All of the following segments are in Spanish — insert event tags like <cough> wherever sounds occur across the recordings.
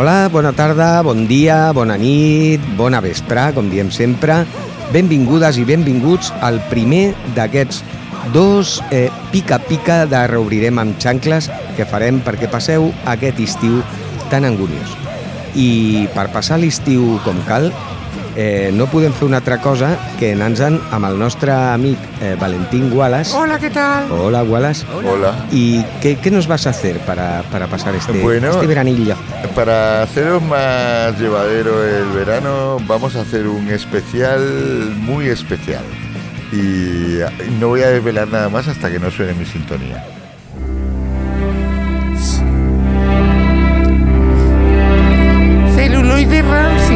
Hola, bona tarda, bon dia, bona nit, bona vesprà, com diem sempre. Benvingudes i benvinguts al primer d'aquests dos eh, pica-pica de reobrirem amb xancles que farem perquè passeu aquest estiu tan anguniós. I per passar l'estiu com cal, eh, no podem fer una altra cosa que anar-nos-en amb el nostre amic eh, Valentín Wallace. Hola, ¿qué tal? Hola, Wallace. Hola. ¿Y qué, qué nos vas a hacer para, para pasar este, Bueno, este veranillo? Para haceros más llevadero el verano, vamos a hacer un especial muy especial. Y no voy a desvelar nada más hasta que no suene mi sintonía. Celuloide rancio.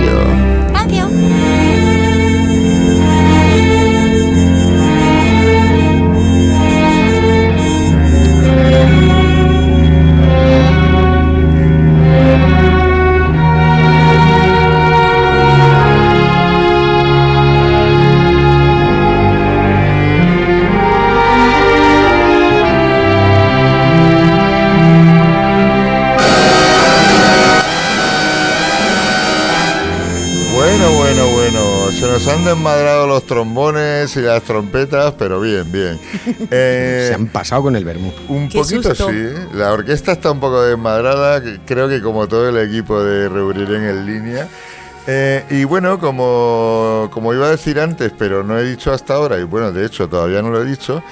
Y las trompetas, pero bien, bien. <laughs> Eh, Se han pasado con el vermú. Un Qué poquito susto. sí. La orquesta está un poco desmadrada, creo que como todo el equipo de Reubrirén en línea. Eh, y bueno, como, como iba a decir antes, pero no he dicho hasta ahora, y bueno, de hecho todavía no lo he dicho,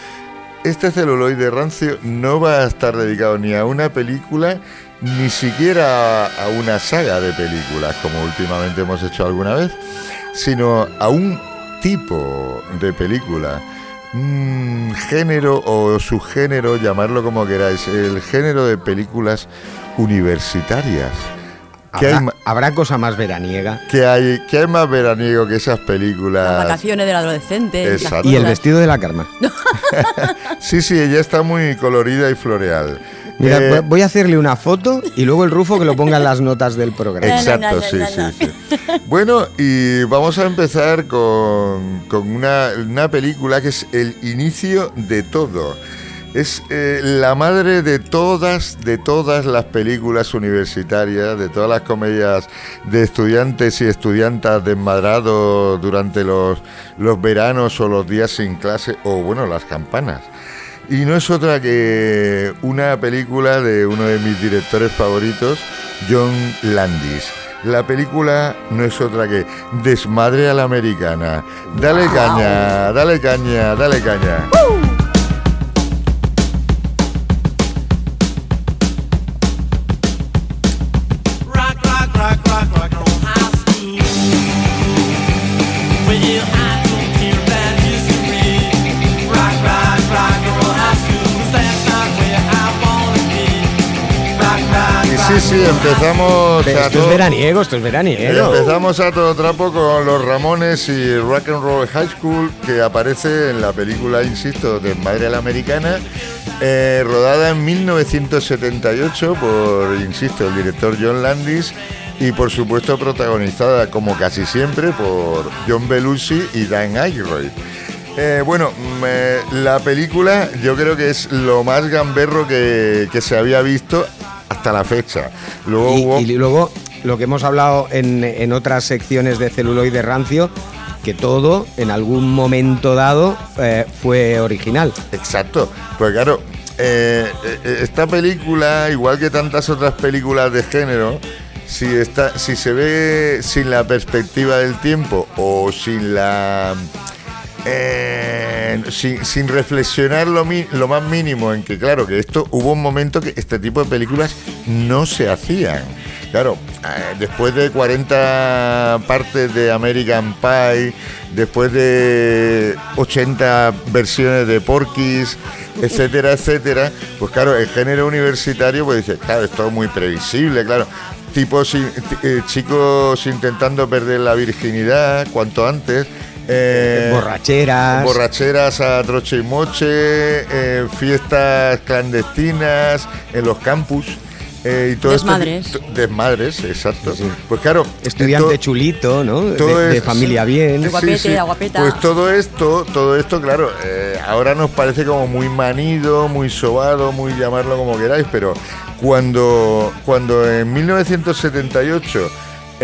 este celuloide rancio no va a estar dedicado ni a una película, ni siquiera a, a una saga de películas, como últimamente hemos hecho alguna vez, sino a un tipo de película, un género o subgénero, llamarlo como queráis, el género de películas universitarias. ¿Qué hay, ¿Habrá, ma- habrá cosa más veraniega? qué hay, qué hay más veraniego que esas Las películas? vacaciones del adolescente. las. Y el vestido de la Karma. <laughs> Sí, sí, ella está muy colorida y floreal. Mira, Eh, voy- a hacerle una foto y luego el Rufo que lo ponga en las notas del programa. no, Exacto, no, sí, no, sí, sí. Bueno, y vamos a empezar con, con una, una película que es el inicio de todo. Es eh, la madre de todas, de todas las películas universitarias, de todas las comedias de estudiantes y estudiantas desmadrados durante los, los veranos o los días sin clase, o bueno, las campanas. Y no es otra que una película de uno de mis directores favoritos, John Landis. La película no es otra que Desmadre a la Americana. Dale caña, dale caña, dale caña. Sí, empezamos Pero a esto es veraniego, esto es veraniego. Empezamos a todo trapo con los Ramones y Rock and Roll High School, que aparece en la película, insisto, de Madre a la Americana, eh, rodada en 1978 por, insisto, el director John Landis y por supuesto protagonizada, como casi siempre, por John Belushi y Dan Aykroyd. Eh, bueno, mm, eh, la película yo creo que es lo más gamberro que, que se había visto hasta la fecha. Luego hubo... Y, y luego lo que hemos hablado en, en otras secciones de celuloide rancio, que todo en algún momento dado eh, fue original. Exacto, pues claro, eh, eh, esta película, igual que tantas otras películas de género, si, está, si se ve sin la perspectiva del tiempo o sin la... eh, sin, sin reflexionar lo, más mínimo en que, claro, que esto hubo un momento que este tipo de películas no se hacían. Claro, eh, después de 40 partes de American Pie, después de 80 versiones de Porky's, etcétera, etcétera, pues claro, el género universitario, pues dice, claro, esto es muy previsible, claro. Tipos, eh, chicos intentando perder la virginidad cuanto antes. Eh, Borracheras. Borracheras a troche y moche, eh, fiestas clandestinas en los campus. eh, y todo Desmadres. desmadres, exacto. Sí, sí. Pues claro. Estudiante to- chulito, ¿no? De, todo de es- familia bien. Sí. Guapete, guapeta. Pues todo esto, todo esto, claro, eh, ahora nos parece como muy manido, muy sobado, muy llamarlo como queráis, pero cuando, cuando en 1978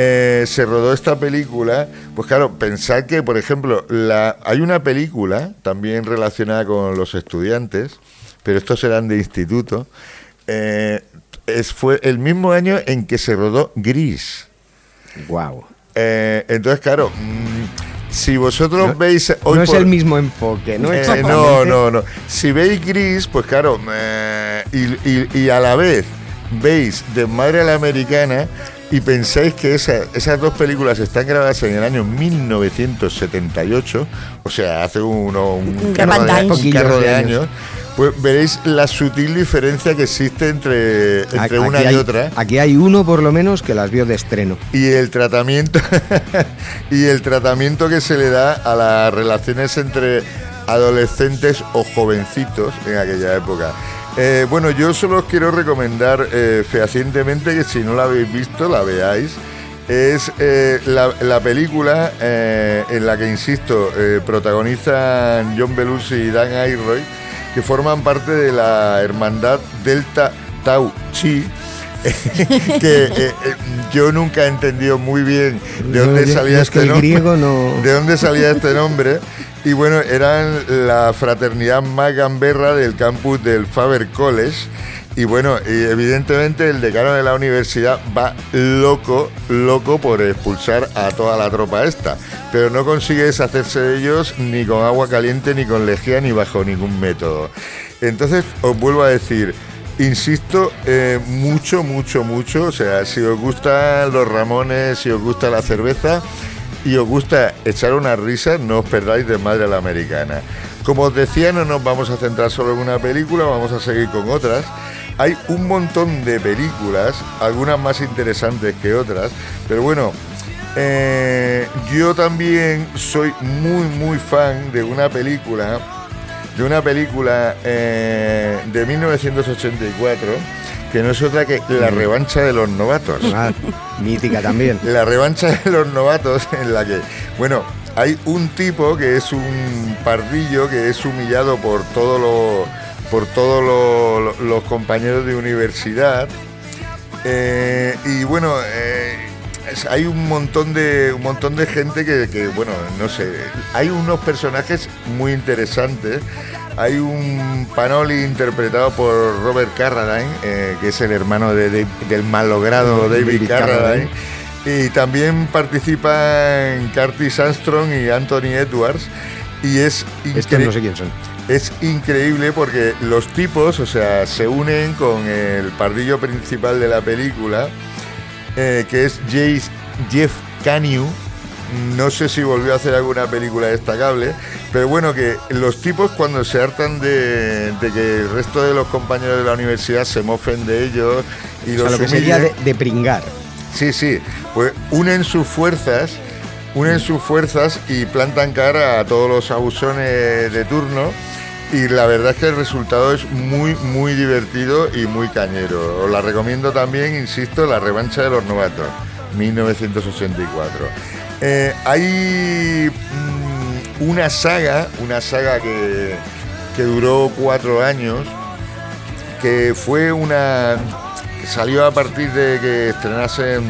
eh, se rodó esta película, pues claro, pensad que, por ejemplo, la, hay una película también relacionada con los estudiantes, pero estos eran de instituto, eh, es, fue el mismo año en que se rodó Gris. Wow. Eh, entonces, claro, mm, si vosotros No- veis... hoy no es por- el mismo enfoque, ¿no? no, no, no. Si veis Gris, pues claro, y, y- y a la vez veis de Madre a la Americana y pensáis que esa- esas dos películas están grabadas en el año 1978, o sea, hace uno, un, Un carro de, un carro de años, pues veréis la sutil diferencia que existe entre, entre Aquí una y otra. Aquí hay uno por lo menos que las vio de estreno. y el tratamiento <laughs> y el tratamiento que se le da a las relaciones entre adolescentes o jovencitos en aquella época. Eh, bueno, yo solo os quiero recomendar eh, fehacientemente que si no la habéis visto, la veáis. Es eh, la, la película en la que, insisto, protagonizan John Belushi y Dan Aykroyd, que forman parte de la hermandad Delta Tau Chi, <laughs> que eh, eh, yo nunca he entendido muy bien de dónde No, salía es este nombre. no- De dónde salía este nombre. Y bueno, eran la fraternidad más gamberra del campus del Faber College. Y bueno, evidentemente el decano de la universidad va loco, loco por expulsar a toda la tropa esta. Pero no consigue deshacerse de ellos ni con agua caliente, ni con lejía, ni bajo ningún método. Entonces, os vuelvo a decir, insisto, eh, mucho, mucho, mucho. O sea, si os gustan los ramones, si os gusta la cerveza y os gusta echar una risa, no os perdáis de Madre a la Americana. Como os decía, no nos vamos a centrar solo en una película, vamos a seguir con otras. Hay un montón de películas, algunas más interesantes que otras, pero bueno, eh, yo también soy muy, muy fan de una película, de una película eh, de 1984, que no es otra que La revancha de los novatos. Ah, mítica también. <laughs> La revancha de los novatos en la que, bueno, hay un tipo que es un pardillo que es humillado por todos los por todos los, los compañeros de universidad Eh, y bueno eh, hay un montón de un montón de gente que, que, bueno no sé hay unos personajes muy interesantes hay un Panoli interpretado por Robert Carradine eh, que es el hermano de- de- del malogrado David, David Carradine Carradine. y también participan Curtis Armstrong y Anthony Edwards. Y es, Estos incre- no sé quién son. es increíble porque los tipos, o sea, se unen con el pardillo principal de la película, eh, que es Jace- Jeff Canyu. No sé si volvió a hacer alguna película destacable, pero bueno, que los tipos cuando se hartan de, de que el resto de los compañeros de la universidad se mofen de ellos y O sea, los lo que sería de, de pringar. Sí, sí, pues unen sus fuerzas, unen sus fuerzas y plantan cara a todos los abusones de turno. Y la verdad es que el resultado es muy, muy divertido y muy cañero. Os la recomiendo también, insisto, La revancha de los novatos, 1984. Eh, hay mm, una saga, una saga que, que duró cuatro años, que fue una salió a partir de que estrenasen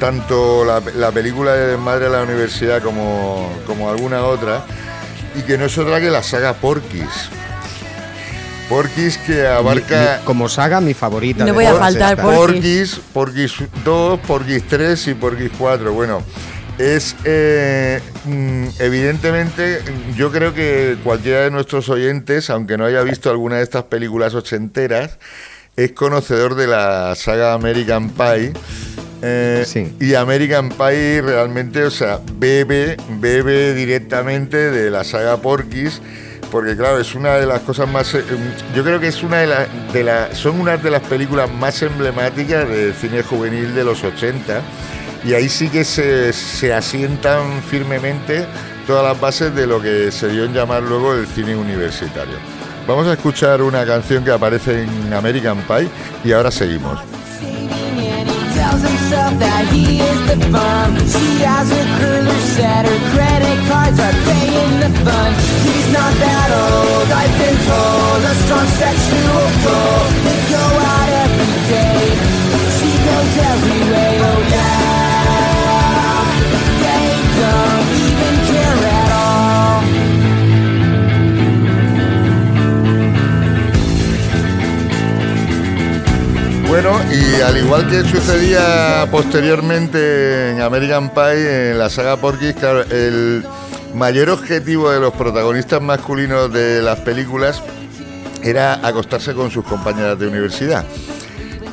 tanto la, la película de Desmadre a la Universidad como, como alguna otra y que no es otra que la saga Porky's Porky's que abarca Mi- mi- como saga, mi favorita. No voy a faltar. Porky's. Porky's, Porky's 2, Porky's 3 y Porky's 4. Bueno, es eh, mm, evidentemente, yo creo que cualquiera de nuestros oyentes, aunque no haya visto alguna de estas películas ochenteras, es conocedor de la saga American Pie. Eh, Sí. Y American Pie realmente, o sea, bebe, bebe directamente de la saga Porky's, porque claro, es una de las cosas más, eh, yo creo que es una de las, de la, son una de las películas más emblemáticas del cine juvenil de los 80, y ahí sí que se, se asientan firmemente todas las bases de lo que se dio en llamar luego el cine universitario. Vamos a escuchar una canción que aparece en American Pie y ahora seguimos. Tells himself that he is the bum. She has her curler set, her credit cards are paying the fun. He's not that old, I've been told. A strong sexual pull. Y al igual que sucedía posteriormente en American Pie, en la saga Porky's, claro, el mayor objetivo de los protagonistas masculinos de las películas era acostarse con sus compañeras de universidad.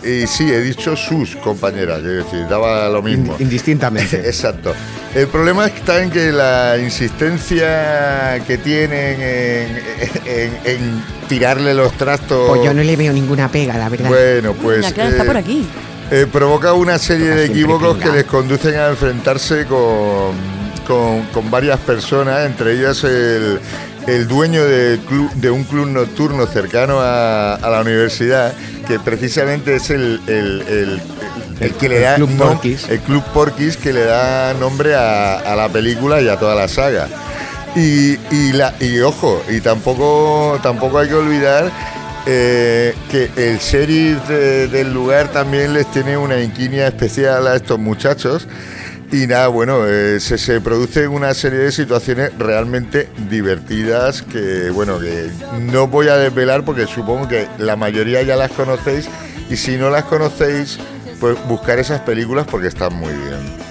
Y sí, he dicho sus compañeras, es decir, daba lo mismo. Ind- indistintamente. <laughs> Exacto. El problema está en que la insistencia que tienen en, en- en tirarle los trastos. Pues yo no le veo ninguna pega, la verdad. Bueno, pues. Mira, claro, está eh, por aquí. eh, provoca una serie de equívocos que les conducen a enfrentarse con, con, con varias personas, entre ellas el, el dueño de, club- de un club nocturno cercano a, a la universidad, que precisamente es el, el- el- que le da Club el Club que le da nombre a, a la película y a toda la saga. Y, y la, y ojo, y tampoco, tampoco hay que olvidar eh, que el sheriff de- del lugar también les tiene una inquinia especial a estos muchachos. Y nada, bueno, eh, se, se producen una serie de situaciones realmente divertidas que, bueno, que no voy a desvelar porque supongo que la mayoría ya las conocéis y si no las conocéis, pues buscar esas películas porque están muy bien.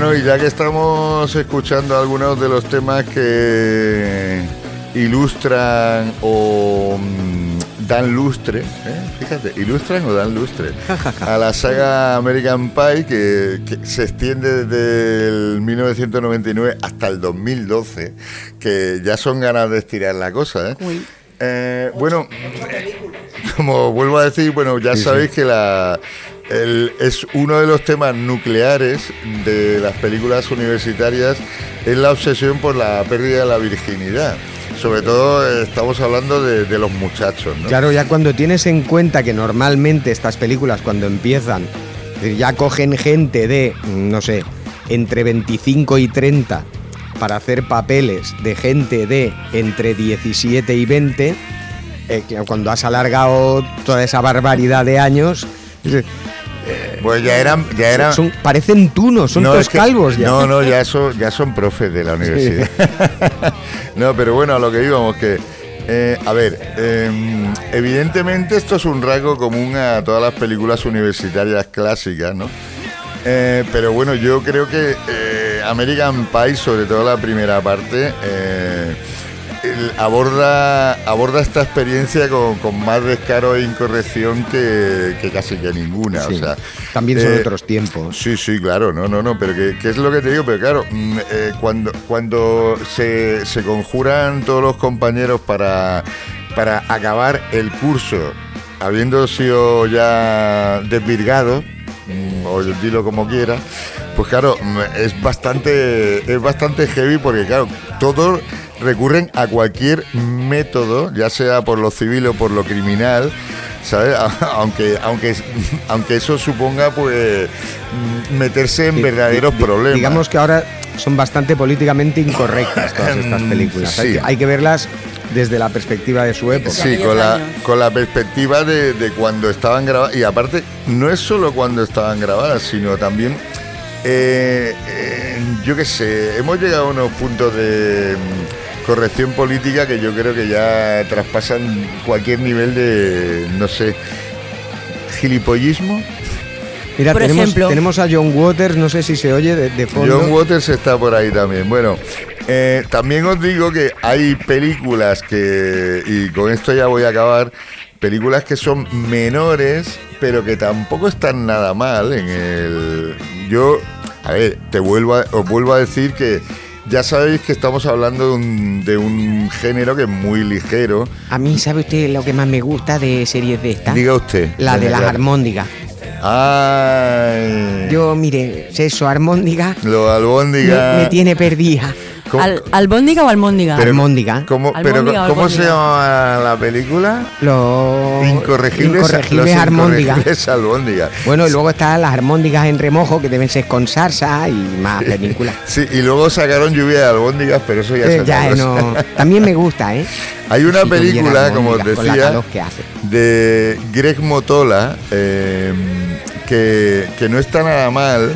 Bueno, y ya que estamos escuchando algunos de los temas que ilustran o mm, dan lustre, ¿eh? fíjate, ilustran o dan lustre a la saga American Pie que, que se extiende desde el 1999 hasta el 2012, que ya son ganas de estirar la cosa. ¿eh? Uy. Eh, bueno, como vuelvo a decir, bueno, ya sabéis que la, es uno de los temas nucleares de las películas universitarias, es la obsesión por la pérdida de la virginidad. Sobre todo eh, estamos hablando de, los muchachos, ¿no? Claro, ya cuando tienes en cuenta que normalmente estas películas cuando empiezan, ya cogen gente de, no sé, entre 25 y 30 para hacer papeles de gente de entre 17 y 20, eh, cuando has alargado toda esa barbaridad de años, Pues ya eran, ya eran. son, parecen tunos, son No, todos es que- calvos ya. No, no, ya son, ya son profes de la universidad. <laughs> no, pero bueno, a lo que íbamos, que. eh, a ver, eh, evidentemente esto es un rasgo común a todas las películas universitarias clásicas, ¿no? Eh, pero bueno, yo creo que eh, American Pie, sobre todo la primera parte, aborda, aborda esta experiencia con, con más descaro e incorrección que, que casi que ninguna. Sí, O sea, También son eh, otros tiempos. Sí, sí, claro, no, no, no, pero que, que es lo que te digo, pero claro, mm, eh, cuando, cuando se, se conjuran todos los compañeros para, para acabar el curso, habiendo sido ya desvirgados, mm, o dilo como quiera, pues claro, mm, es bastante, es bastante heavy porque claro, todos recurren a cualquier método, ya sea por lo civil o por lo criminal, ¿sabes? aunque, aunque, aunque eso suponga pues meterse en verdaderos problemas. Digamos que ahora son bastante políticamente incorrectas todas <laughs> estas películas. Hay, Sí. que, hay que verlas desde la perspectiva de su época. Sí, con la, con la perspectiva de, de cuando estaban grabadas. Y aparte, no es solo cuando estaban grabadas, sino también, eh, eh, yo qué sé, hemos llegado a unos puntos de corrección política que yo creo que ya traspasan cualquier nivel de, no sé, gilipollismo. Mira, Por tenemos, ejemplo. tenemos a John Waters, no sé si se oye de, de fondo. John Waters está por ahí también. Bueno, eh, también os digo que hay películas que, y con esto ya voy a acabar, películas que son menores, pero que tampoco están nada mal en el... Yo, a ver, te vuelvo a- os vuelvo a decir que ya sabéis que estamos hablando de un, de un género que es muy ligero. A mí, ¿sabe usted lo que más me gusta de series de esta? Diga usted. La de las armóndigas. Ay. Yo, mire, eso, armóndiga, Lo albóndiga. me tiene perdida. ¿Cómo- Al- ¿Albóndiga o almóndiga? pero- Almóndiga. ¿Cómo, pero, Albóndiga o ¿cómo se llama la película? Los Incorregibles, incorregibles los armóndiga. incorregibles albóndiga. Bueno, y luego están las armóndigas en remojo, que deben ser con salsa y más películas. Sí, y luego sacaron lluvia de albóndigas, pero eso ya Eh, ya, cosa. no, también me gusta, ¿eh? <laughs> Hay una Si película, como os decía, de Greg Motola, eh, que, que no está nada mal.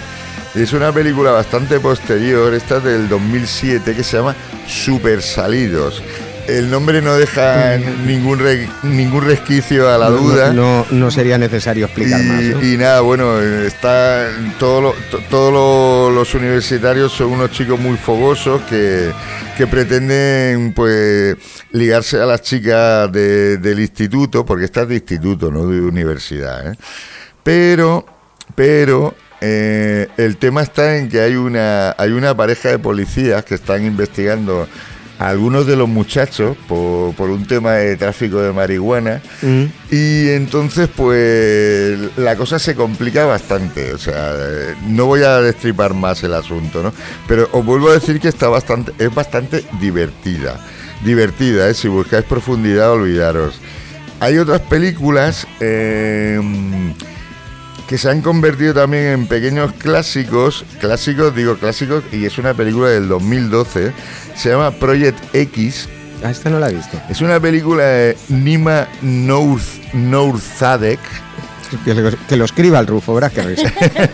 Es una película bastante posterior, esta es del 2007, que se llama Super Salidos. El nombre no deja ningún, re- ningún resquicio a la. No- duda. No, no sería necesario explicar y, más. ¿no? y nada, bueno, está todo lo- to- todos lo- los universitarios son unos chicos muy fogosos que, que pretenden pues ligarse a las chicas de- del instituto, porque estás de instituto, no de universidad. ¿eh? Pero, pero eh, el tema está en que hay una, hay una pareja de policías que están investigando algunos de los muchachos por, por un tema de tráfico de marihuana. Mm. Y entonces, pues, la cosa se complica bastante. O sea, no voy a destripar más el asunto, ¿no? Pero os vuelvo a decir que está bastante, es bastante divertida. Divertida, ¿eh? Si buscáis profundidad, olvidaros. Hay otras películas eh, que se han convertido también en pequeños clásicos. Clásicos, digo clásicos, y es una película del 2012. Se llama Project X. Ah, esta no la he visto. Es una película de Nima North, Northadek. Que lo, que lo escriba el Rufo, risa.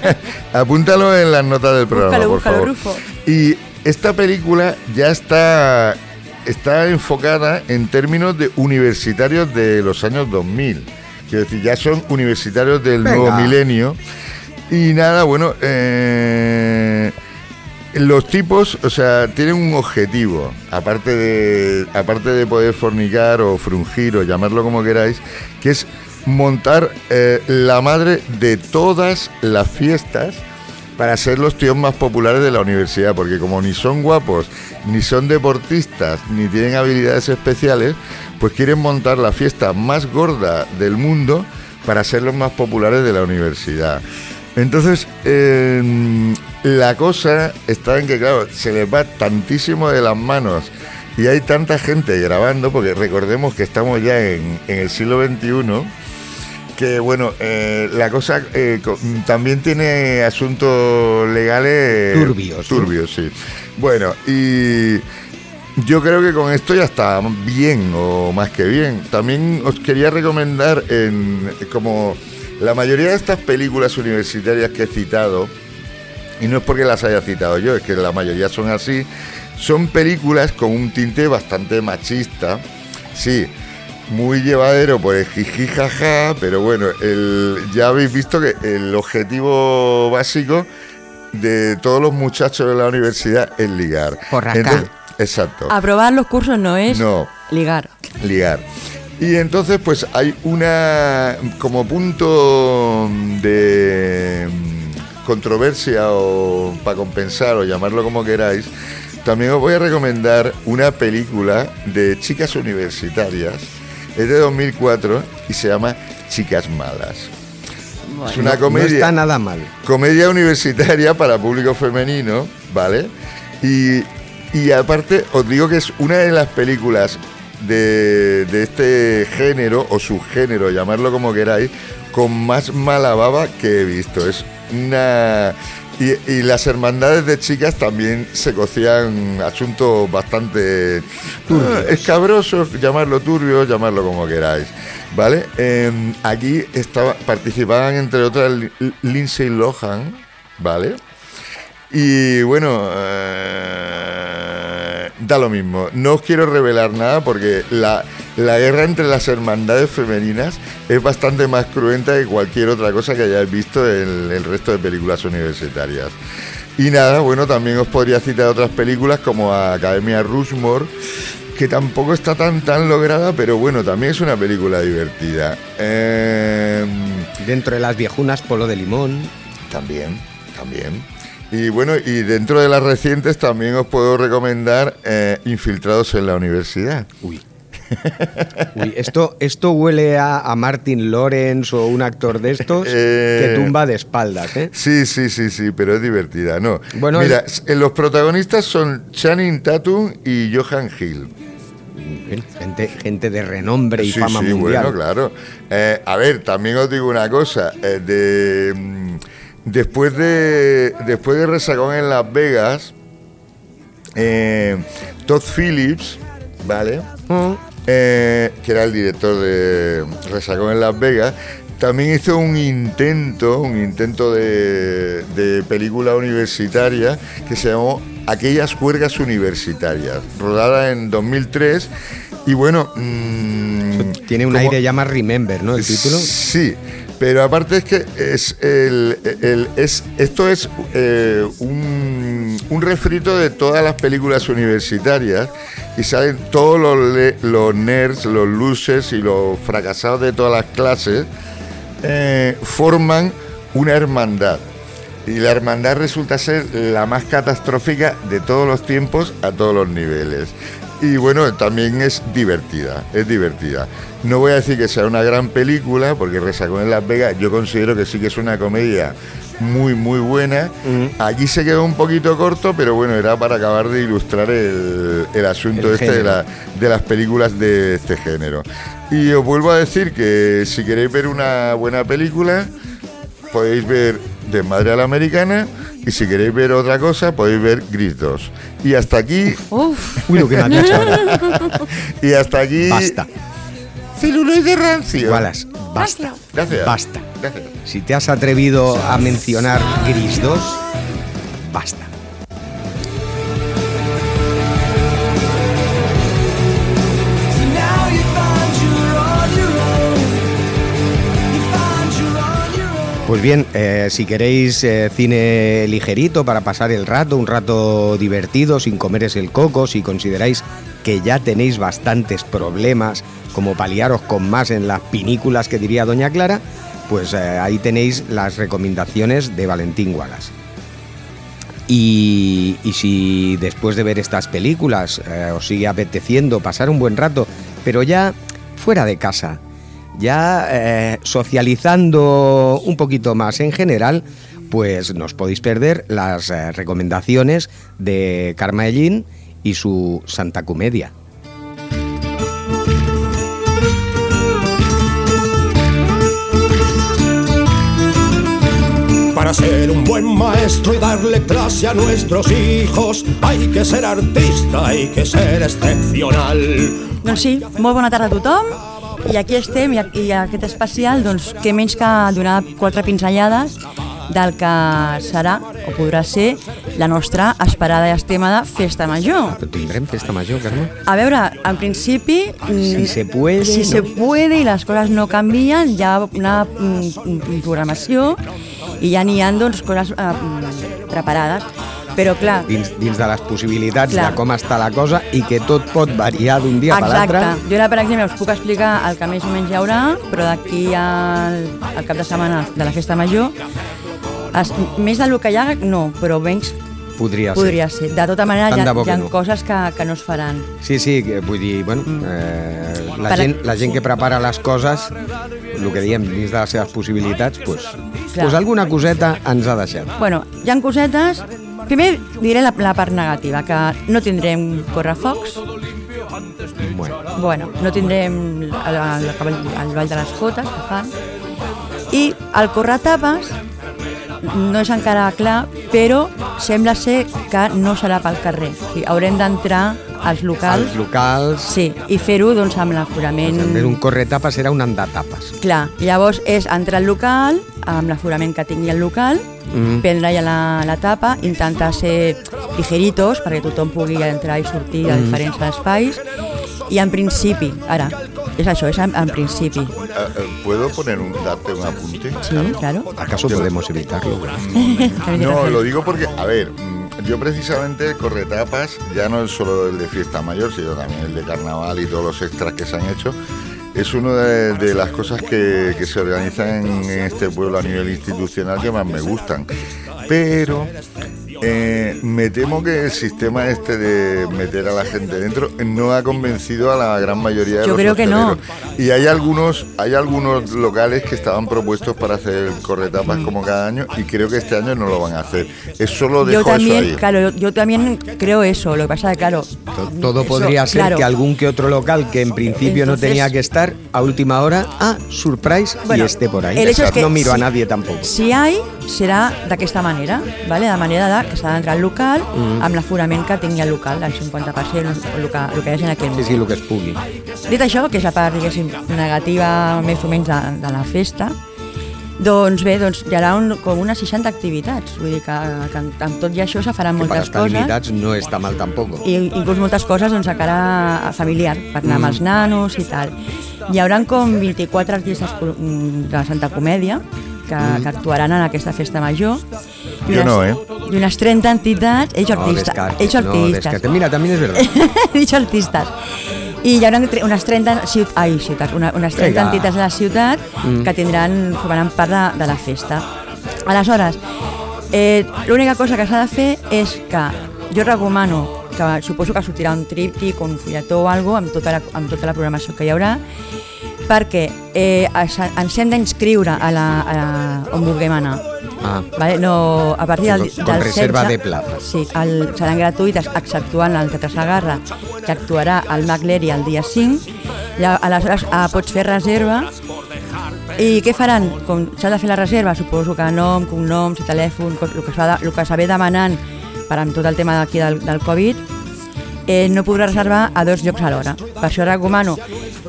<laughs> Apúntalo en las notas del programa, Búscalo, por búscalo, favor. Rufo. Y esta película ya está, está enfocada en términos de universitarios de los años 2000. Quiero decir, ya son universitarios del Venga. nuevo milenio. Y nada, bueno, eh, los tipos, o sea, tienen un objetivo, aparte de, aparte de poder fornicar o frungir o llamarlo como queráis, que es montar eh, la madre de todas las fiestas para ser los tíos más populares de la universidad, porque como ni son guapos, ni son deportistas, ni tienen habilidades especiales, pues quieren montar la fiesta más gorda del mundo para ser los más populares de la universidad. Entonces, eh, la cosa está en que, claro, se les va tantísimo de las manos y hay tanta gente grabando, porque recordemos que estamos ya en, en el siglo XXI, que bueno, eh, la cosa eh, también tiene asuntos legales Turbios, ¿no? Turbios, sí. Bueno, y yo creo que con esto ya está bien o más que bien. También os quería recomendar en como la mayoría de estas películas universitarias que he citado y no es porque las haya citado yo, es que la mayoría son así, son películas con un tinte bastante machista. Sí, muy llevadero por el jiji jaja, pero bueno, el, ya habéis visto que el objetivo básico de todos los muchachos de la universidad es ligar. Porrascar. exacto. Aprobar los cursos no es No. ligar. ligar. Y entonces pues hay una como punto de controversia o para compensar o llamarlo como queráis, también os voy a recomendar una película de chicas universitarias, es de 2004 y se llama Chicas Malas. es una comedia No está nada mal. comedia universitaria para público femenino, ¿vale? Y, y aparte os digo que es una de las películas de, de este género o subgénero, llamarlo como queráis, con más mala baba que he visto. Es una... Y, y las hermandades de chicas también se cocían asuntos bastante ah, escabrosos, llamarlo turbio, llamarlo como queráis. ¿Vale? Em, aquí estaba, participaban entre otras Li- Lindsay Lohan, ¿vale? Y bueno, eh, da lo mismo. No os quiero revelar nada porque la, la guerra entre las hermandades femeninas es bastante más cruenta que cualquier otra cosa que hayáis visto en el resto de películas universitarias. Y nada, bueno, también os podría citar otras películas como Academia Rushmore, que tampoco está tan tan lograda, pero bueno, también es una película divertida. Em, Dentro de las viejunas, polo de limón. también, también. Y bueno, y dentro de las recientes también os puedo recomendar eh, Infiltrados en la Universidad. Uy. Uy, esto, esto huele a, a Martin Lawrence o un actor de estos <laughs> Eh, que tumba de espaldas, ¿eh? Sí, sí, sí, sí, pero es divertida, ¿no? Bueno, Mira, es- s- los protagonistas son Channing Tatum y Johan Hill. Gente, gente de renombre y sí, fama sí, mundial. bueno, claro. Eh, a ver, también os digo una cosa. eh, de, mm, después de después de Resacón en Las Vegas, eh, Todd Phillips, ¿vale? Mm. Eh, que era el director de Resacón en Las Vegas, también hizo un intento, un intento de, de película universitaria que se llamó Aquellas juergas universitarias, rodada en 2003. Y bueno, mm, Tiene un como- aire ya más Remember, ¿no? El título. Sí, pero aparte es que es el, el- es, esto es eh, un, un refrito de todas las películas universitarias y salen todos los, los nerds, los losers y los fracasados de todas las clases eh, forman una hermandad. Y la hermandad resulta ser la más catastrófica de todos los tiempos a todos los niveles. Y bueno, también es divertida, es divertida. No voy a decir que sea una gran película, porque Resacón en Las Vegas yo considero que sí que es una comedia muy, muy buena. Aquí se quedó un poquito corto, pero bueno, era para acabar de ilustrar el, el asunto El este de, la- de las películas de este género. Y os vuelvo a decir que si queréis ver una buena película, podéis ver Desmadre a la Americana y si queréis ver otra cosa, podéis ver Gris 2. Y hasta aquí, Uf, Uy, lo que me ahora. <laughs> y hasta aquí... Basta. Celuloide rancio. Wallace, basta. Gracias. Basta. Gracias. Si te has atrevido a mencionar Gris 2, basta. Pues bien, eh, si queréis eh, cine ligerito para pasar el rato, un rato divertido, sin comeres el coco, si consideráis que ya tenéis bastantes problemas, como paliaros con más en las pinículas que diría Doña Clara, pues eh, ahí tenéis las recomendaciones de Valentín Wallace. Y, y si después de ver estas películas os sigue apeteciendo pasar un buen rato, pero ya fuera de casa, ya eh, socializando un poquito más en general, pues nos podéis perder las eh, recomendaciones de Karma Ellín y su Santa Comedia. Para ser un buen maestro y darle clase a nuestros hijos, hay que ser artista, hay que ser excepcional. doncs sí, molt bona tarda a tothom. I aquí estem, i, i aquest especial, doncs, què menys que donar quatre pinzellades del que serà, o podrà ser, la nostra esperada i estimada Festa Major. Però tindrem festa major, Carme? A veure, en principi... mm, Si se puede, Si no. se puede i les coses no canvien, hi ha una mm, mm, programació i ja n'hi ha doncs, coses eh, mm, preparades. Però clar, Dins, dins de les possibilitats Clar. de com està la cosa i que tot pot variar d'un dia per Exacte. l'altre. Jo ara, per exemple, us puc explicar el que més o menys hi haurà, però d'aquí al, al cap de setmana de la festa major, es, més del que hi ha, no, però menys Podria, podria ser. De tota manera, Tant hi ha, hi ha no. coses que, que no es faran. Sí, sí, vull dir, bueno, eh, la, Per- gent, la gent que prepara les coses, el que diem, dins de les seves possibilitats, pues, Clar. pues alguna coseta ens ha deixat. Bueno, hi ha cosetes... Primer diré la, la part negativa, que no tindrem correfocs, Bueno, bueno, no tindrem el, el, el, el Ball de les Jotes que fan, i el corretapes no és encara clar, però sembla ser que no serà pel carrer. O sigui, haurem d'entrar als locals els locals, sí, i fer-ho doncs, amb l'aforament... d'un corretapes serà un andatapes. Clar, llavors és entrar al local, amb l'aforament que tingui el local, Mhm. prendre ja la, la tapa, intentar ser ligeritos perquè tothom pugui entrar i sortir Mhm. a diferents espais i en principi, ara, és això, és en, en principi. Eh, eh, ¿Puedo poner un, darte un apunte? Sí, claro. ¿Acaso podemos evitarlo? <laughs> No, lo digo porque, a ver, mm, yo precisamente el corretapas, ya no es solo el de fiesta mayor, sino también el de carnaval y todos los extras que se han hecho, es una de, las cosas que se organizan en este pueblo a nivel institucional que más me gustan. Pero eh, me temo que el sistema este de meter a la gente dentro no ha convencido a la gran mayoría de Yo los creo que no. Y hay algunos, hay algunos locales que estaban propuestos para hacer Mm. corretapas como cada año y creo que este año no lo van a hacer. Es solo Yo dejo eso ahí. claro, yo, yo también creo eso. Lo que pasa es que, claro. To- Todo eso, podría ser claro. que algún que otro local que en principio no tenía que estar a última hora, ah, surprise, Bueno, y esté por ahí. el hecho és que no miro a nadie tampoco. Si hay, serà d'aquesta manera, vale? de manera de que s'ha d'entrar al local Mm. amb l'aforament que tingui el local, el 50%, el que, el que hi hagi en aquell Sí, moment. sí, el que es pugui. Dit això, que és la part, diguéssim, negativa més o menys de, de la festa, doncs bé, doncs hi haurà un, com unes 60 activitats. Vull dir que, que amb, amb tot i això se faran Que moltes coses. limitats no està mal tampoco. i inclús moltes coses doncs, a cara familiar, per anar amb els nanos i tal. Hi haurà com 24 artistes mm, de Santa Comèdia que, que actuaran en aquesta festa major. I Jo unes, no, eh? I unes 30 entitats, ells No artistes. descartes, ells no artistes. descartes. Mira, también es verdad. <laughs> ells artistes. I hi haurà unes 30 ciut ai, ciutats, una, unes 30 Vinga. entitats de la ciutat Mm. que tindran, formaran part de, de la festa. Aleshores, eh, l'única cosa que s'ha de fer és que jo recomano que suposo que sortirà un tríptic, un fulletó o alguna amb, tota la, amb tota la programació que hi haurà, perquè eh, ens hem d'inscriure a la, a la, on vulguem anar. Ah, Vale? No, a partir del, con del reserva 16, de plazas. Sí, el, seran gratuïtes exceptuant el Teatre Sagarra, que actuarà al Magleri el dia 5. Ja, aleshores eh, pots fer reserva i què faran? Com s'ha de fer la reserva, suposo que nom, cognoms i telèfon, el que s'ha de, el que s'ha ve demanant per amb tot el tema d'aquí del, del Covid, eh, no podrà reservar a dos llocs alhora. Per això recomano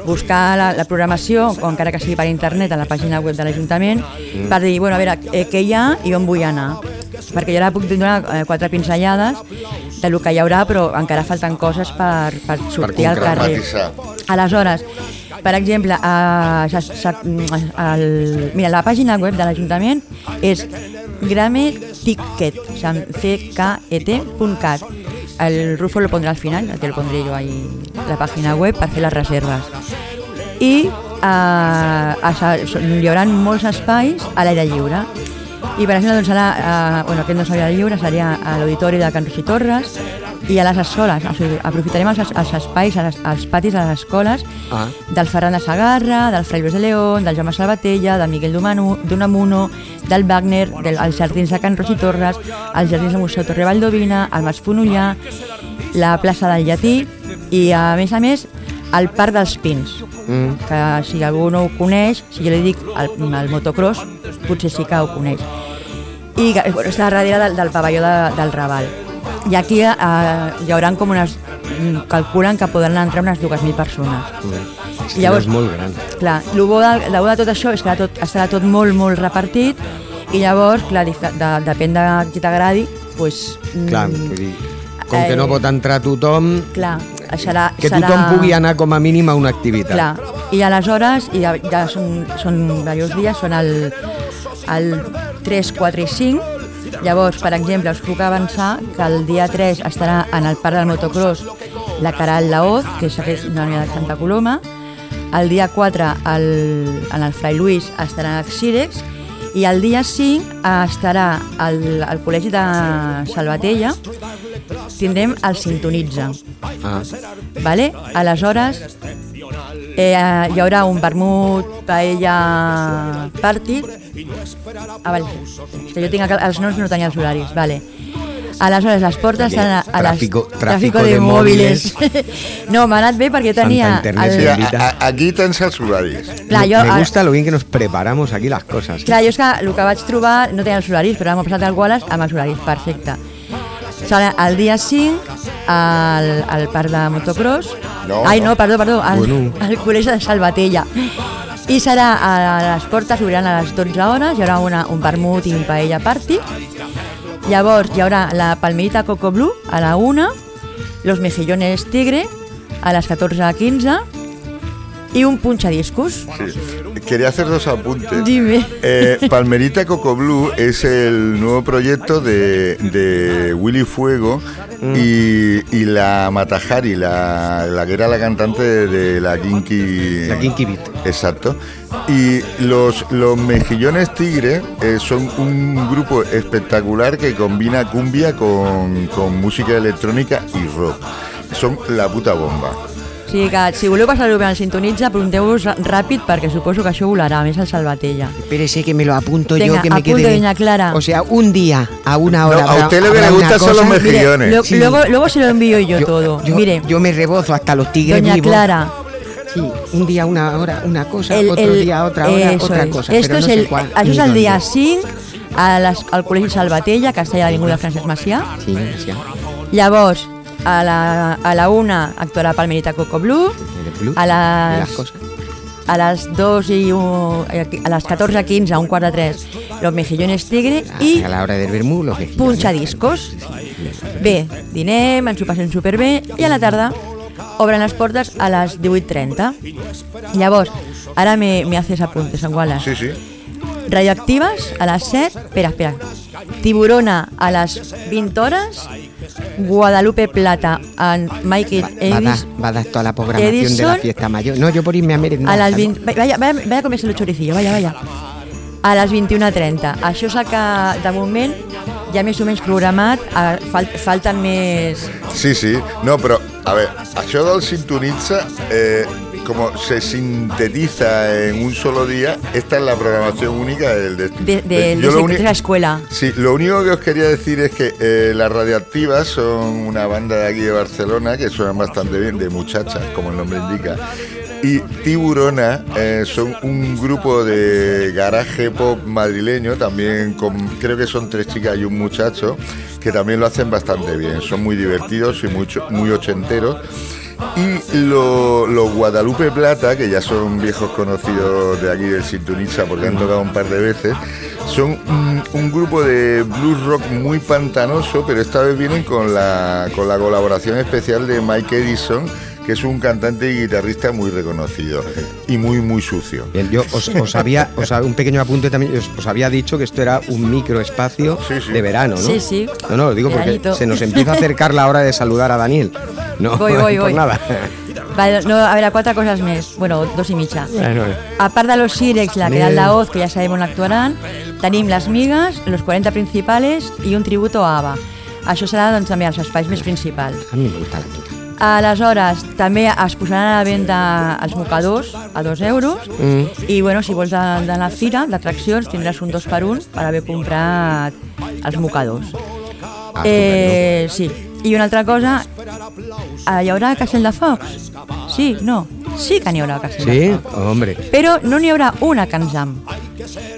buscar la, la programació, o encara que sigui per internet, a la pàgina web de l'Ajuntament, mm. per dir, bueno, a veure, eh, què hi ha i on vull anar. Perquè jo ara puc donar eh, quatre pinzellades de lo que hi haurà, però encara falten coses per, per sortir al carrer. Aleshores, per exemple, a, a, a, el, mira, la pàgina web de l'Ajuntament és grameticket, o sigui, cket.cat. El Rufo lo pondrá al final, te lo pondré yo ahí, la página web, per fer les reserves. I eh, a, hi haurà molts espais a l'aire lliure. I per exemple, doncs, serà, eh, bueno, aquest no a l'aire lliure, seria a l'auditori de Can Rosi Torres i a les escoles. O sigui, aprofitarem els, els espais, els, els patis de les escoles Ah. del Ferran de Sagarra, del Fray Luis de León, del Jaume Salvatella, de Miguel Dunamuno, del Wagner, del, als jardins de Can Rosi Torres, als jardins del Museu Torre Valdovina, al Mas Fonollà, la plaça del Llatí i, a més a més, el Parc dels Pins, mm. que si algú no ho coneix, si jo li dic el, el motocross, potser sí que ho coneix. I bueno, està darrere del, del pavelló de, del Raval. I aquí eh, hi haurà com unes... mm, calculen que podran entrar unes 2.000 persones. I que llavors- és molt gran. Clar, el bo de, el bo de tot això és que tot, estarà tot molt, molt repartit i llavors, clar, dif- de, depèn de qui t'agradi, doncs... Clar, mm, vull dir, com que eh, no pot entrar tothom, clar, serà... que serà... tothom pugui anar com a mínim a una activitat. Clar, i aleshores, i ja, ja són, són diversos dies, són el, el 3, 4 i 5, Llavors, per exemple, us puc avançar que el dia 3 estarà en el Parc del Motocross la Caral Laoz, que és una amiga de Santa Coloma. El dia 4 el, en el Fray Luis estarà a Xirex i el dia 5 estarà al, al Col·legi de Salvatella tindrem el Sintonitza. Ah, Vale? Aleshores, eh, hi haurà un vermut paella party. Ah, vale. Que jo tinc els noms no tenia els horaris, vale. Aleshores, les portes estan a, a les... Tráfico- tráfico de móviles. <laughs> no, m'ha anat bé perquè tenia... Internet, Sí, a- aquí tens els horaris. Clar, jo, me a- gusta lo bien que nos preparamos aquí las cosas. Clar, jo és que el que vaig trobar no tenia els horaris, però m'ho passat al Wallace amb els horaris, perfecte. Serà el dia 5 al, al parc de motocross. No, Ai, no. perdó, perdó, al, Bueno. al col·legi de Salvatella. I serà a les portes, obriran a les 12 hores, hi haurà una, un vermut i un paella party. Llavors hi haurà la palmerita Coco Blue a la 1, los mejillones tigre a les 14 a 15, y un punchadiscos. Sí. Quería hacer dos apuntes. Dime. Eh, Palmerita Coco Blue es el nuevo proyecto de, de Willy Fuego Mm. y, y la Matajari, la, la que era la cantante de, de la Kinky. La Kinky Beat. Exacto. Y los, los Mejillones Tigre eh, son un grupo espectacular que combina cumbia con, con música electrónica y rock. Son la puta bomba. O sigui que si voleu passar-ho bé al Sintonitza, apunteu-vos ràpid perquè suposo que això volarà, a més el Salvatella. Espérese que me lo apunto Venga, yo, que me quede. doña Clara. O sea, un día, a una hora. No, a usted lo que le habrá una gusta son los mejillones. Millones. Lo- Sí. luego, luego se lo envío yo, todo. Yo, Mire, yo me rebozo hasta los tigres doña vivos. Clara, Sí, un día una hora una cosa, el, otro el- día otra hora eso otra es. cosa. Esto pero es no sé el, cuál, això ni és el dónde. dia 5 a les, al Col·legi Salvatella, que està allà a l'Avinguda Francesc Macià. Sí, sí. Llavors, a la, a la una actuarà Palmerita Coco Blue, a las a les 2 i un, a les 14.15, a un quart de 3, Los Mejillones Tigre i a la hora del vermú, los mejillones. punxadiscos. Bé, dinem, ens ho passem superbé i a la tarda obren les portes a les 18.30. Llavors, ara me, me haces apuntes, en Wallace. Sí, sí. Radioactives a les 7, espera, espera. Tiburona a les 20 hores, Guadalupe Plata en Michael Va, va, a va a dar toda la programación de la Edison. fiesta mayor. No, yo por irme a merendar. a les ¿sabes? 20... Vaya, vaya, vaya a comerse el choricillo, vaya, vaya. A les 21.30. Això és el que, de moment, ja més o menys programat. Fal, falten més... Sí, sí. No, pero, a ver, això del sintonitza, eh, como se sintetiza en un solo día, esta es la programación única del... De, De, de, yo de, lo uni- de la escuela. Sí, lo único que os quería decir es que eh, las radioactivas son una banda de aquí de Barcelona que suenan bastante bien, de muchachas, como el nombre indica. Y Tiburona eh, son un grupo de garaje pop madrileño, también con, creo que son tres chicas y un muchacho, que también lo hacen bastante bien. Son muy divertidos y mucho, muy ochenteros. Y lo- los Guadalupe Plata, que ya son viejos conocidos de aquí del Sintoniza porque han tocado un par de veces, son un, un grupo de blues rock muy pantanoso, pero esta vez vienen con la, con la colaboración especial de Mike Edison, que es un cantante y guitarrista muy reconocido y muy, muy sucio. Bien, yo os, os había, <laughs> os un pequeño apunte también, os, os había dicho que esto era un microespacio Sí, sí. de verano, ¿no? Sí, sí. No, no, lo digo porque Veranito. se nos empieza a acercar la hora de saludar a Daniel. No, Voy, voy, <laughs> voy. nada. Vale, no, a veure, quatre coses més. Bueno, dos i mitja. Bueno, A part de los Sirex, la que era la Oz, que ja sabem on actuaran, tenim les Migas, los 40 principales i un tributo a ABBA. Això serà doncs, també als espais més principals. a me gusta la mica. Aleshores, també es posaran a la venda els mocadors a 2 euros Mm. i bueno, si vols de, de la fira d'atraccions tindràs un dos per un per haver comprat els mocadors. Ah, eh, sí. I una altra cosa, eh, hi haurà castell de focs? Sí, no. Sí que n'hi haurà castell de Sí, focs. hombre. Però no n'hi haurà una a Can Jam.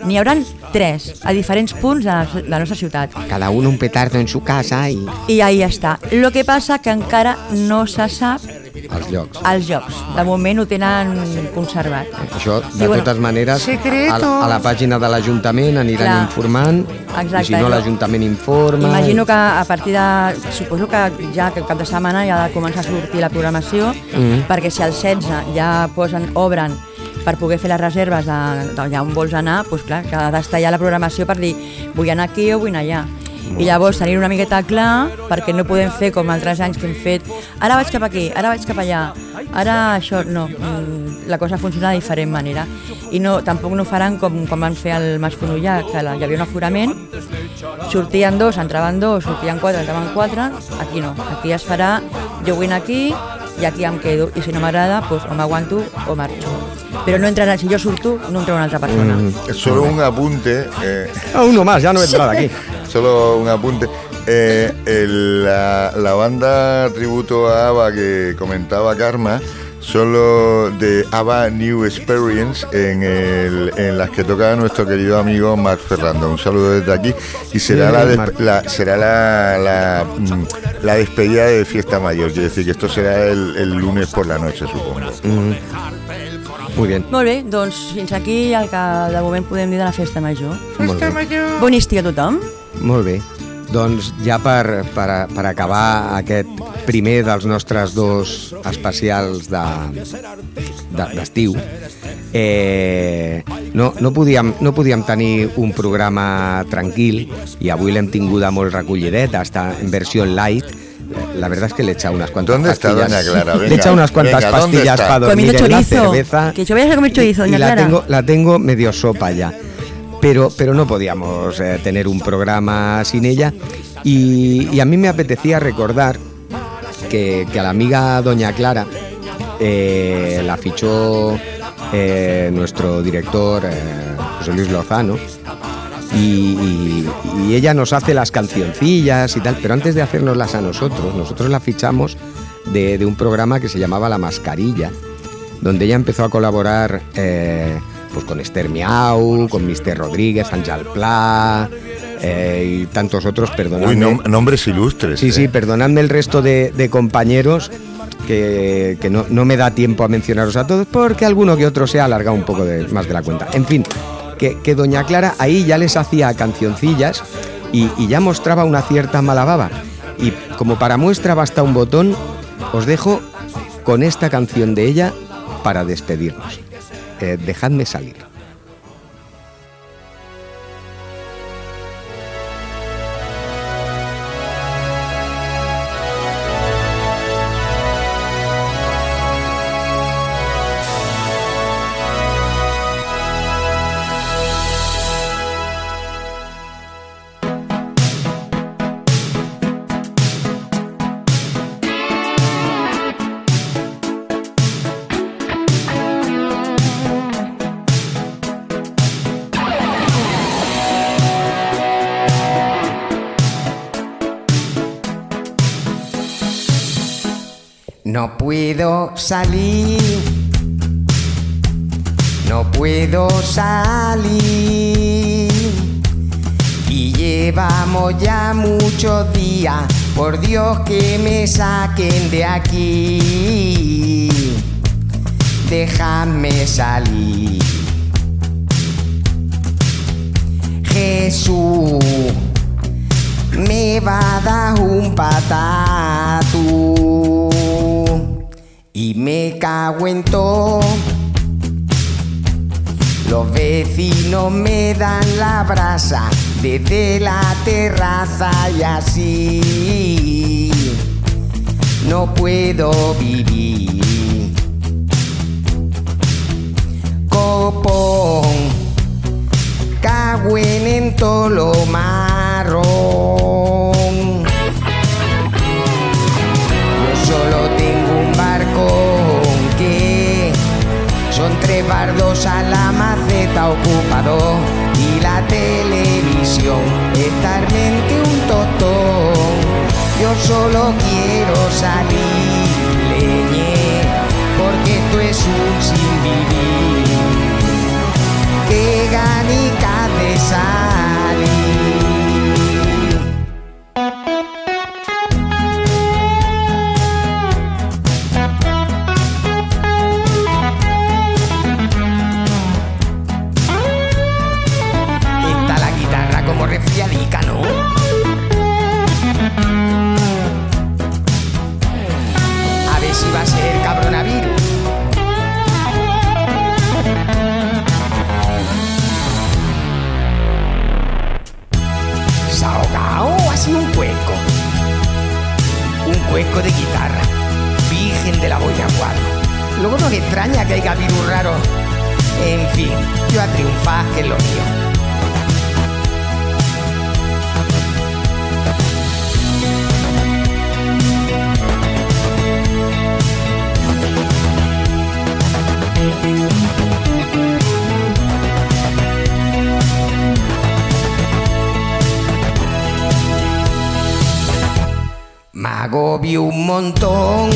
N'hi haurà tres, a diferents punts de la, de la nostra ciutat. Cada uno un petardo en su casa y I ahí està. Lo que passa que encara no se sap als llocs. els jocs. De moment ho tenen conservat. Això, Sí, de bueno. totes maneres, a, a la pàgina de l'Ajuntament aniran Clar. informant Exacte, i si no l'Ajuntament informa... Imagino que a partir de... Suposo que ja que el cap de setmana ja ha de començar a sortir la programació, Mhm. perquè si al 16 ja posen, obren per poder fer les reserves ja on vols anar, doncs clar, que ha d'estar ja la programació per dir vull anar aquí o vull anar allà. I llavors tenir una miqueta clar perquè no podem fer com altres anys que hem fet ara vaig cap aquí, ara vaig cap allà ara això no, mm, la cosa funciona de diferent manera i no, tampoc no faran com, com van fer al Mas Fonollà que la, hi havia un aforament sortien dos, entraven dos, sortien quatre, entraven quatre, aquí no, aquí es farà, jo vull anar aquí i aquí em quedo, i si no m'agrada, doncs o m'aguanto o marxo. Però no entrarà, si jo surto, no entra una altra persona. Mm. Solo un apunte. eh, Ah, uno más, ya no de aquí. <laughs> Solo un apunte. Eh, el- la, la banda tributo a ABBA que comentaba Karma son los de ABBA New Experience en, el- en las que toca nuestro querido amigo Marc Ferrando. Un saludo desde aquí y será, Bien, la, la- será la, la, mm, la despedida de fiesta mayor. Quiere decir que esto será el, el lunes por la noche, supongo. Muy bien. Molt bé, doncs fins aquí el que de moment podem dir de la festa major. Molt bé. Bon estiu a tothom. Molt bé. Doncs ja per, per, per acabar aquest primer dels nostres dos especials de- de- d'estiu, eh, no, no, podíem, no podíem tenir un programa tranquil i avui l'hem tinguda molt recollidet, està en versió light. La verdad es que le he echado unas cuantas ¿Dónde está pastillas. doña Clara? <laughs> le he Venga, echado unas cuantas venga, ¿dónde pastillas está? para dormir en la cerveza. Que yo vaya a comer chorizo, Y doña la Clara. tengo, la tengo medio sopa ya. Pero, pero no podíamos eh, tener un programa sin ella. Y, a mí me apetecía recordar que, a la amiga Doña Clara eh, la fichó eh, nuestro director José Luis Lozano. Y, ella nos hace las cancioncillas y tal, pero antes de hacernoslas a nosotros, nosotros la fichamos de, un programa que se llamaba La Mascarilla, donde ella empezó a colaborar pues con Esther Miau, con Mister Rodríguez, Ángel Pla eh, y tantos otros, perdonadme. Uy, nom- nombres ilustres. Sí, eh. sí, perdonadme el resto de, de compañeros que, que no, no me da tiempo a mencionaros a todos porque alguno que otro se ha alargado un poco de- más de la cuenta. En fin, que, que Doña Clara ahí ya les hacía cancioncillas y, y ya mostraba una cierta mala baba. Y como para muestra basta un botón, os dejo con esta canción de ella para despedirnos. Eh, dejadme salir. No puedo salir, no puedo salir. Y llevamos ya muchos días, por Dios que me saquen de aquí. Déjame salir. Jesús me va a dar un patatu y me cago en todo. Los vecinos me dan la brasa desde la terraza y así no puedo vivir. Copón cagüen en todo lo marrón. Bardos a la maceta ocupado y la televisión estarmente un tostón. Yo solo quiero salir, leñe, porque esto es un sin vivir que ganica de salir. Agobio un montón.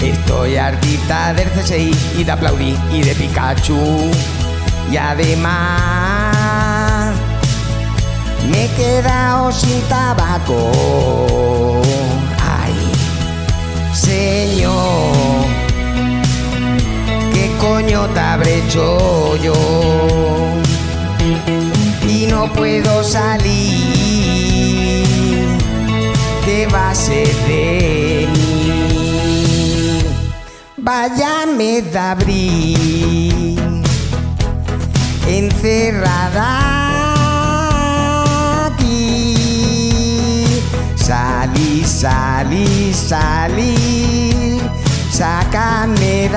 Estoy artista del CSI y de aplaudir y de Pikachu. Y además me he quedado sin tabaco. Ay, señor, ¿qué coño te habré yo? Y no puedo salir. ¿Qué va a ser de mí? Váyame de abril, encerrada aquí. Salí, salí, salí, sácame